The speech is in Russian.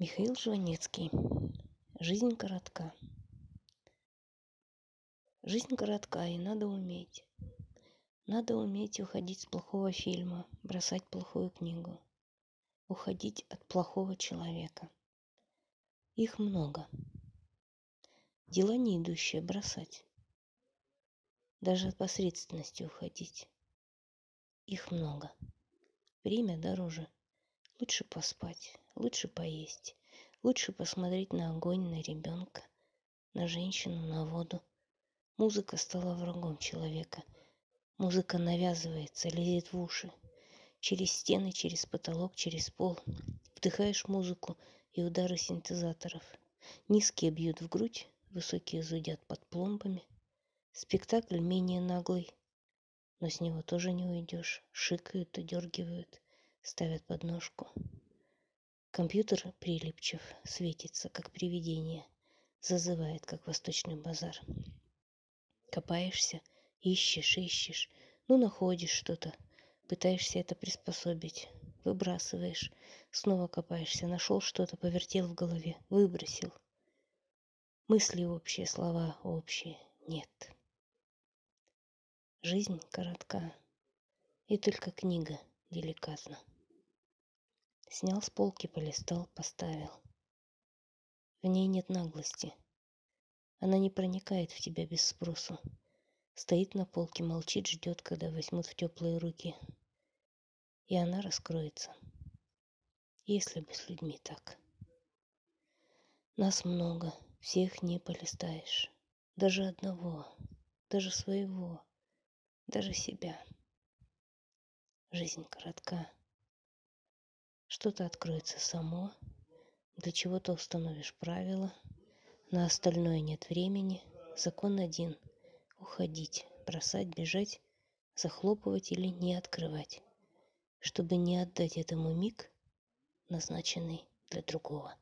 Михаил Жванецкий. Жизнь коротка. Жизнь коротка, и надо уметь. Надо уметь уходить с плохого фильма, бросать плохую книгу. Уходить от плохого человека. Их много. Дела не идущие бросать. Даже от посредственности уходить. Их много. Время дороже. Лучше поспать, лучше поесть, лучше посмотреть на огонь, на ребенка, на женщину, на воду. Музыка стала врагом человека. Музыка навязывается, лезет в уши. Через стены, через потолок, через пол. Вдыхаешь музыку и удары синтезаторов. Низкие бьют в грудь, высокие зудят под пломбами. Спектакль менее наглый, но с него тоже не уйдешь. Шикают, удергивают, ставят подножку. Компьютер прилипчив, светится, как привидение, зазывает, как восточный базар. Копаешься, ищешь, ищешь, ну находишь что-то, пытаешься это приспособить, выбрасываешь, снова копаешься, нашел что-то, повертел в голове, выбросил. Мысли общие, слова общие, нет. Жизнь коротка, и только книга деликатна. Снял с полки, полистал, поставил. В ней нет наглости. Она не проникает в тебя без спросу. Стоит на полке, молчит, ждет, когда возьмут в теплые руки. И она раскроется. Если бы с людьми так. Нас много, всех не полистаешь. Даже одного, даже своего, даже себя. Жизнь коротка. Что-то откроется само, для чего-то установишь правила, на остальное нет времени. Закон один – уходить, бросать, бежать, захлопывать или не открывать, чтобы не отдать этому миг, назначенный для другого.